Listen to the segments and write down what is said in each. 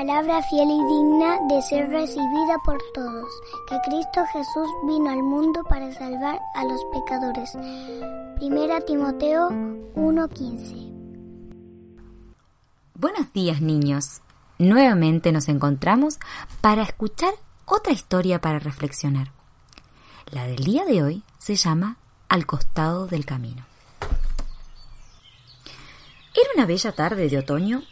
palabra fiel y digna de ser recibida por todos, que Cristo Jesús vino al mundo para salvar a los pecadores. Primera Timoteo 1:15 Buenos días niños. Nuevamente nos encontramos para escuchar otra historia para reflexionar. La del día de hoy se llama Al costado del camino. Era una bella tarde de otoño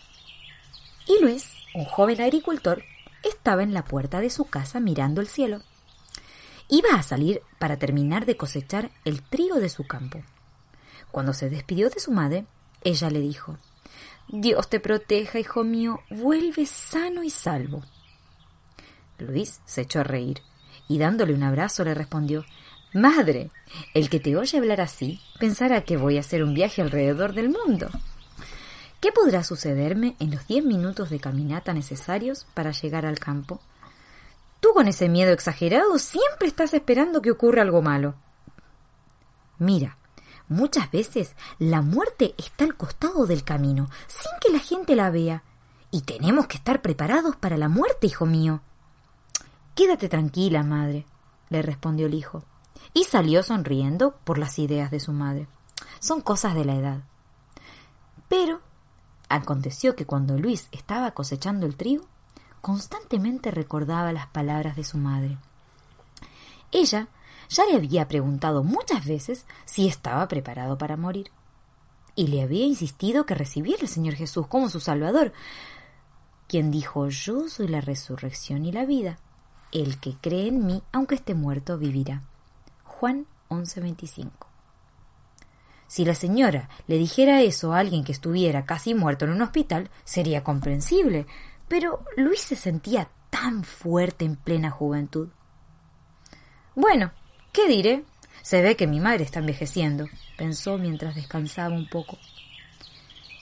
y Luis, un joven agricultor, estaba en la puerta de su casa mirando el cielo. Iba a salir para terminar de cosechar el trigo de su campo. Cuando se despidió de su madre, ella le dijo Dios te proteja, hijo mío, vuelve sano y salvo. Luis se echó a reír y dándole un abrazo le respondió Madre, el que te oye hablar así pensará que voy a hacer un viaje alrededor del mundo. ¿Qué podrá sucederme en los diez minutos de caminata necesarios para llegar al campo? Tú con ese miedo exagerado siempre estás esperando que ocurra algo malo. Mira, muchas veces la muerte está al costado del camino, sin que la gente la vea, y tenemos que estar preparados para la muerte, hijo mío. Quédate tranquila, madre, le respondió el hijo, y salió sonriendo por las ideas de su madre. Son cosas de la edad. Pero Aconteció que cuando Luis estaba cosechando el trigo, constantemente recordaba las palabras de su madre. Ella ya le había preguntado muchas veces si estaba preparado para morir, y le había insistido que recibiera al Señor Jesús como su Salvador, quien dijo Yo soy la resurrección y la vida. El que cree en mí, aunque esté muerto, vivirá. Juan 11:25 si la señora le dijera eso a alguien que estuviera casi muerto en un hospital, sería comprensible, pero Luis se sentía tan fuerte en plena juventud. Bueno, ¿qué diré? Se ve que mi madre está envejeciendo, pensó mientras descansaba un poco.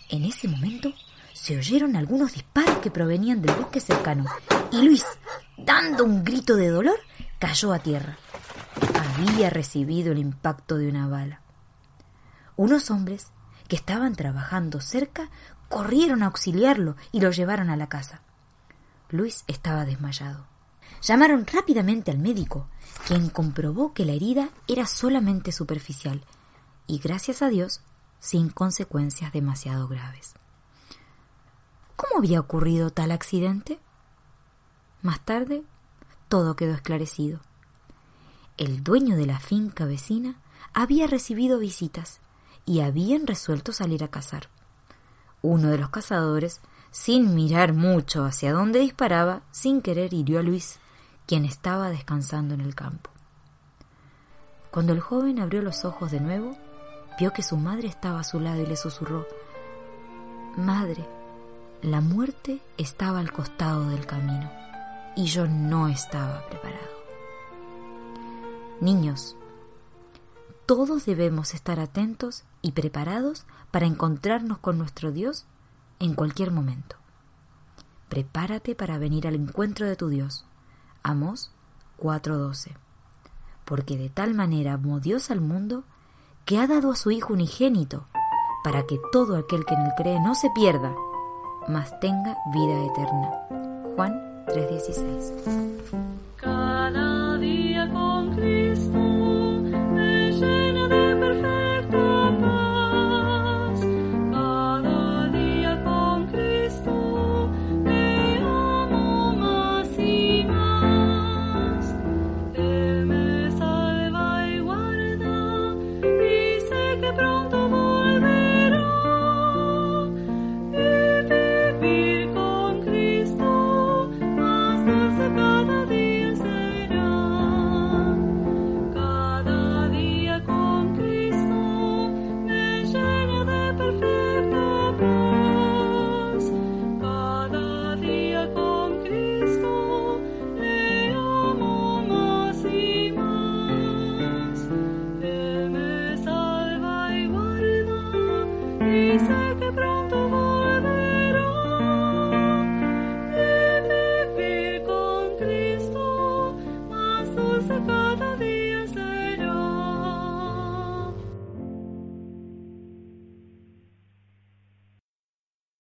En ese momento se oyeron algunos disparos que provenían del bosque cercano, y Luis, dando un grito de dolor, cayó a tierra. Había recibido el impacto de una bala. Unos hombres que estaban trabajando cerca corrieron a auxiliarlo y lo llevaron a la casa. Luis estaba desmayado. Llamaron rápidamente al médico, quien comprobó que la herida era solamente superficial y, gracias a Dios, sin consecuencias demasiado graves. ¿Cómo había ocurrido tal accidente? Más tarde, todo quedó esclarecido. El dueño de la finca vecina había recibido visitas y habían resuelto salir a cazar. Uno de los cazadores, sin mirar mucho hacia dónde disparaba, sin querer hirió a Luis, quien estaba descansando en el campo. Cuando el joven abrió los ojos de nuevo, vio que su madre estaba a su lado y le susurró Madre, la muerte estaba al costado del camino y yo no estaba preparado. Niños, todos debemos estar atentos y preparados para encontrarnos con nuestro Dios en cualquier momento. Prepárate para venir al encuentro de tu Dios. Amos 4:12. Porque de tal manera amó Dios al mundo que ha dado a su Hijo unigénito, para que todo aquel que en él cree no se pierda, mas tenga vida eterna. Juan 3:16. peace again.